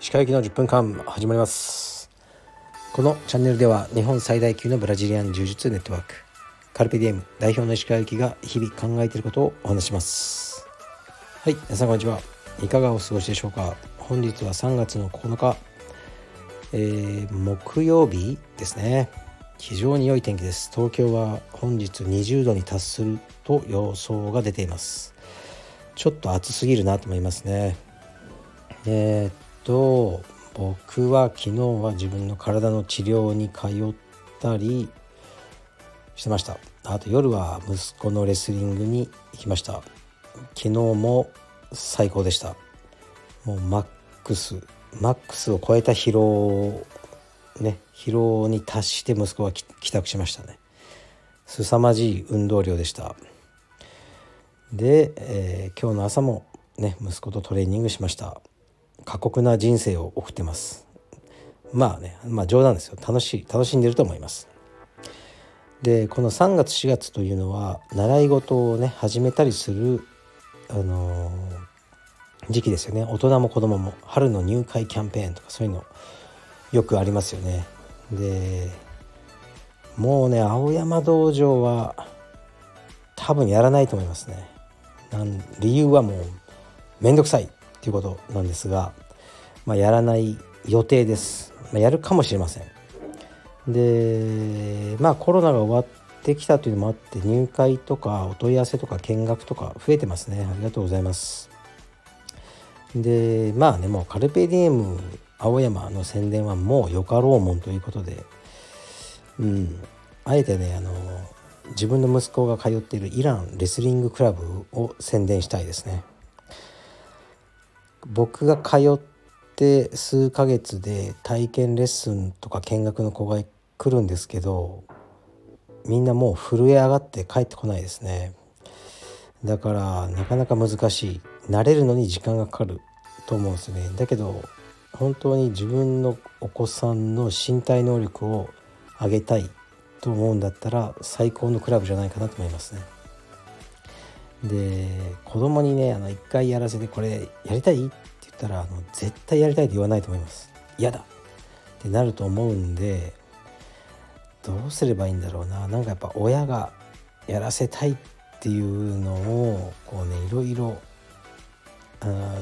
石川行きの10分間始まります。このチャンネルでは日本最大級のブラジリアン柔術ネットワークカルペディエム代表の石川行きが日々考えていることをお話します。はい皆さんこんにちは。いかがお過ごしでしょうか。本日は3月の9日、えー、木曜日ですね。非常に良い天気です。東京は本日20度に達すると予想が出ています。ちょっと暑すぎるなと思いますね。えー、っと僕は昨日は自分の体の治療に通ったりしてました。あと夜は息子のレスリングに行きました。昨日も最高でした。もうマックスマックスを超えた疲労ね疲労に達して息子は帰宅しましたね。凄まじい運動量でした。で、えー、今日の朝もね息子とトレーニングしました。過酷な人生を送ってます。まあねまあ冗談ですよ。楽しい楽しんでると思います。でこの3月4月というのは習い事をね始めたりするあのー、時期ですよね。大人も子供も春の入会キャンペーンとかそういうのよくありますよね。でもうね青山道場は多分やらないと思いますね。なん理由はもうめんどくさいっていうことなんですが、まあ、やらない予定です、まあ、やるかもしれません。でまあコロナが終わってきたというのもあって入会とかお問い合わせとか見学とか増えてますね。ありがとうございます。でまあねもうカルペディエム青山の宣伝はもうよかろうもんということでうん。あえてねあの自分の息子が通っているイランレスリングクラブを宣伝したいですね。僕が通って数ヶ月で体験レッスンとか見学の子が来るんですけどみんなもう震え上がって帰ってこないですね。だからなかなか難しい。慣れるのに時間がかかると思うんですね。だけど本当に自分のお子さんの身体能力を上げたいと思うんだったら最高のクラブじゃないかなと思いますね。で子供にねあの1回やらせてこれやりたいって言ったらあの絶対やりたいと言わないと思います。嫌だ。ってなると思うんでどうすればいいんだろうな。なんかやっぱ親がやらせたいっていうのをこうねいろいろ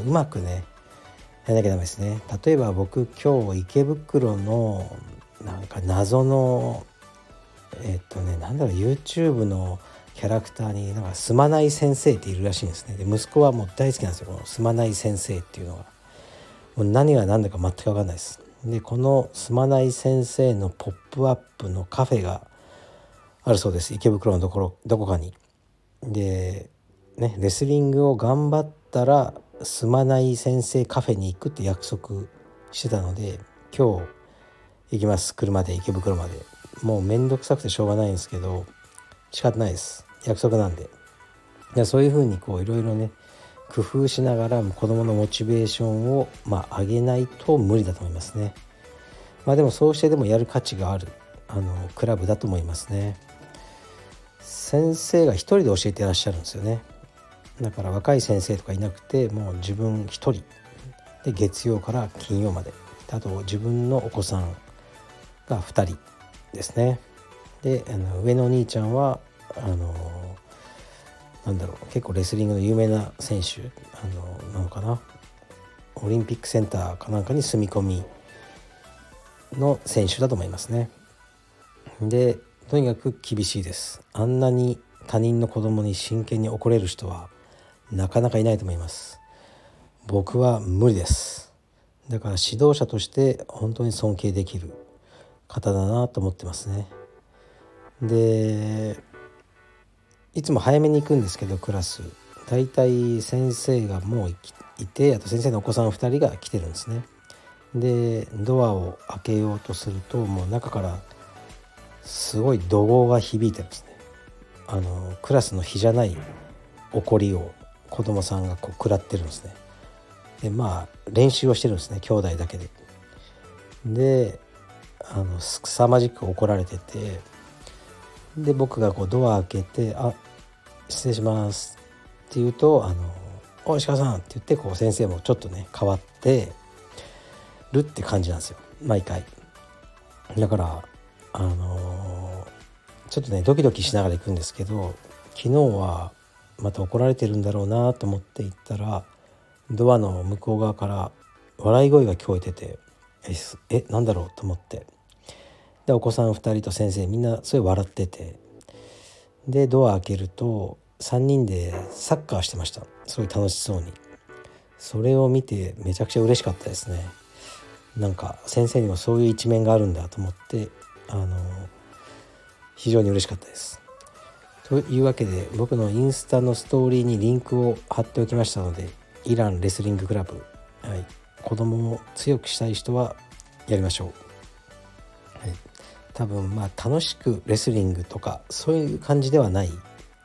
うまくねやらなきゃダメですね。例えば僕今日池袋のなんか謎のえっとねなんだろう YouTube のキャラクターになんかすまない先生っているらしいんですね。で息子はもう大好きなんですよ。このすまない先生っていうのが。もう何が何だか全く分かんないです。でこのすまない先生のポップアップのカフェがあるそうです。池袋のところどこかに。でねレスリングを頑張ったらすまない先生カフェに行くって約束してたので今日行きます。車で池袋まで。もう面倒くさくてしょうがないんですけど仕方ないです。約束なんで。でそういうふうにこういろいろね工夫しながら子どものモチベーションをまあ上げないと無理だと思いますね。まあでもそうしてでもやる価値があるあのクラブだと思いますね。先生が一人で教えてらっしゃるんですよね。だから若い先生とかいなくてもう自分一人で月曜から金曜まであと自分のお子さんが2人ですねであの上のお兄ちゃんはあのなんだろう結構レスリングの有名な選手あのなのかなオリンピックセンターかなんかに住み込みの選手だと思いますね。でとにかく厳しいです。あんなに他人の子供に真剣に怒れる人はなかなかいないと思います。僕は無理です。だから指導者として本当に尊敬できる方だなと思ってますね。でいつも早めに行くんですけどクラス大体先生がもういてあと先生のお子さん2人が来てるんですねでドアを開けようとするともう中からすごい怒号が響いてるんですねあのクラスの日じゃない怒りを子供さんがこう食らってるんですね。でまあ練習をしてるんですね兄弟だけで。であの凄まじく怒られてて。で僕がこうドア開けて「あ失礼します」って言うと「あのお石川さん」って言ってこう先生もちょっとね変わってるって感じなんですよ。毎回。だからあのちょっとねドキドキしながら行くんですけど昨日はまた怒られてるんだろうなと思って行ったらドアの向こう側から笑い声が聞こえててえなんだろうと思って。でお子さん2人と先生みんなそれ笑ってて。でドア開けると3人でサッカーしてました。すごい楽しそうに。それを見てめちゃくちゃ嬉しかったですね。なんか先生にもそういう一面があるんだと思ってあの非常に嬉しかったです。というわけで僕のインスタのストーリーにリンクを貼っておきましたのでイランレスリングクラブ、はい、子供を強くしたい人はやりましょう、はい、多分まあ楽しくレスリングとかそういう感じではない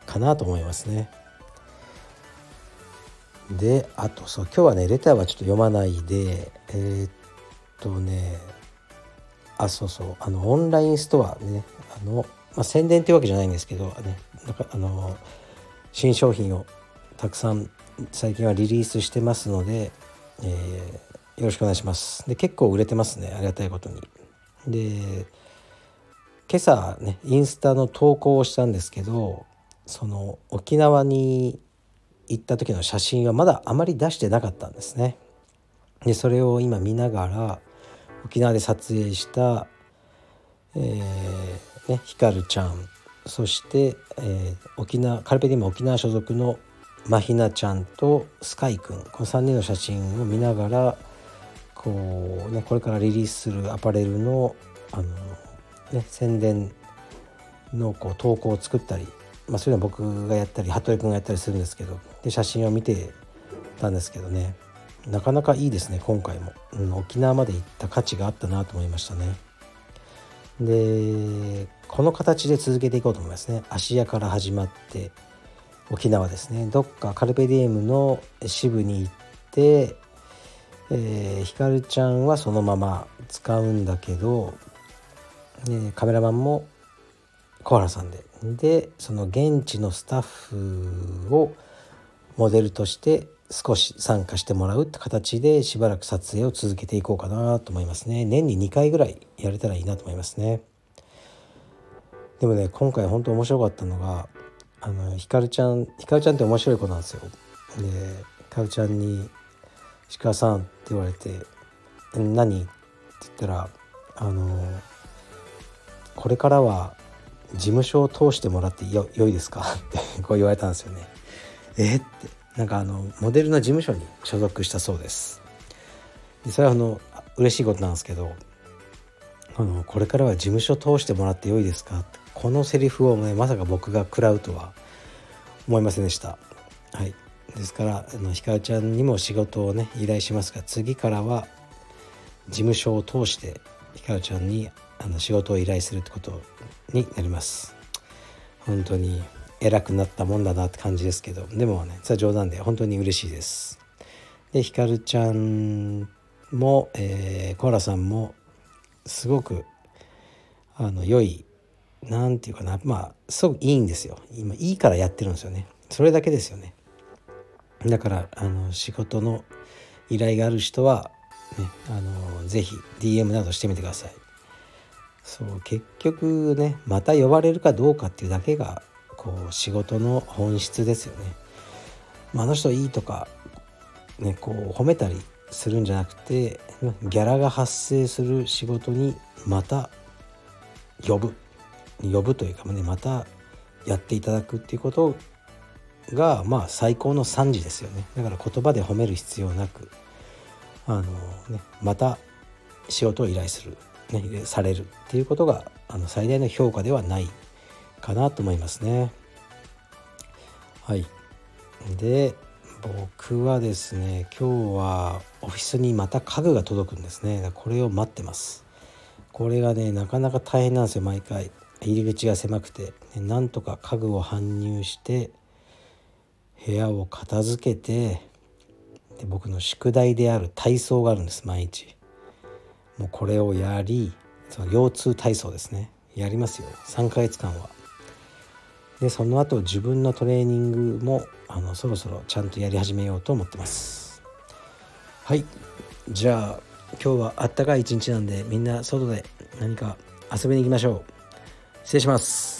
かなと思いますね。であとそう今日はねレターはちょっと読まないでえー、っとねあそうそうあのオンラインストアねあの、まあ、宣伝ってわけじゃないんですけどねなんかあの新商品をたくさん最近はリリースしてますので、えー、よろしくお願いします。で結構売れてますねありがたいことに。で今朝ねインスタの投稿をしたんですけどその沖縄に行った時の写真はまだあまり出してなかったんですね。でそれを今見ながら沖縄で撮影した、えーね、ひかるちゃん。そして、えー、沖縄カルペディム沖縄所属のまひなちゃんとスカイくん。この3人の写真を見ながらこう、ね、これからリリースするアパレルのあの、ね、宣伝のこう投稿を作ったり、まあ、そういうのは僕がやったり服部君がやったりするんですけどで写真を見てたんですけどね。なかなかいいですね今回も、うん、沖縄まで行った価値があったなと思いましたね。でこの形で続けていこうと思いますね。芦屋から始まって沖縄ですね。どっかカルペディエムの支部に行って、えー、ひかるちゃんはそのまま使うんだけど、ね、カメラマンも小原さんで。でその現地のスタッフをモデルとして少し参加してもらうって形でしばらく撮影を続けていこうかなと思いますね年に2回ぐらいやれたらいいなと思いますねでもね今回本当面白かったのがあのひかるちゃんひかるちゃんって面白い子なんですよでひかるちゃんに「石川さん」って言われて「何?」って言ったら「あのこれからは事務所を通してもらってよ良いですか?」ってこう言われたんですよね。え？ってなんかあのモデルの事務所に所属したそうです。でそれはあの嬉しいことなんですけどあのこれからは事務所通してもらってよいですか？ってこのセリフをねまさか僕が食らうとは思いませんでした。はい。ですからあのひかるちゃんにも仕事をね依頼しますが次からは事務所を通してひかるちゃんにあの仕事を依頼するってことになります。本当に。偉くなったもんだなって感じですけどでもねそれは冗談で本当に嬉しいです。でひかるちゃんも、えー、コーラさんもすごくあの良い何て言うかなまあすごくいいんですよ。今いいからやってるんですよね。それだけですよね。だからあの仕事の依頼がある人は、ね、あのぜひ DM などしてみてください。そう結局ねまた呼ばれるかどうかっていうだけがこう仕事の本質ですよね。まあ、あの人いいとか、ね、こう褒めたりするんじゃなくてギャラが発生する仕事にまた呼ぶ。呼ぶというかねまたやっていただくっていうことがまあ最高の賛辞ですよね。だから言葉で褒める必要なくあの、ね、また仕事を依頼する、ね、されるっていうことがあの最大の評価ではない。かなと思いますね。はい。で、僕はですね、今日はオフィスにまた家具が届くんですね。これを待ってます。これがね、なかなか大変なんですよ、毎回。入り口が狭くて。なんとか家具を搬入して、部屋を片付けて、で僕の宿題である体操があるんです、毎日。もうこれをやり、その腰痛体操ですね。やりますよ。3ヶ月間は。でその後自分のトレーニングもあのそろそろちゃんとやり始めようと思ってます。はい。じゃあ今日はあったかい一日なんでみんな外で何か遊びに行きましょう。失礼します。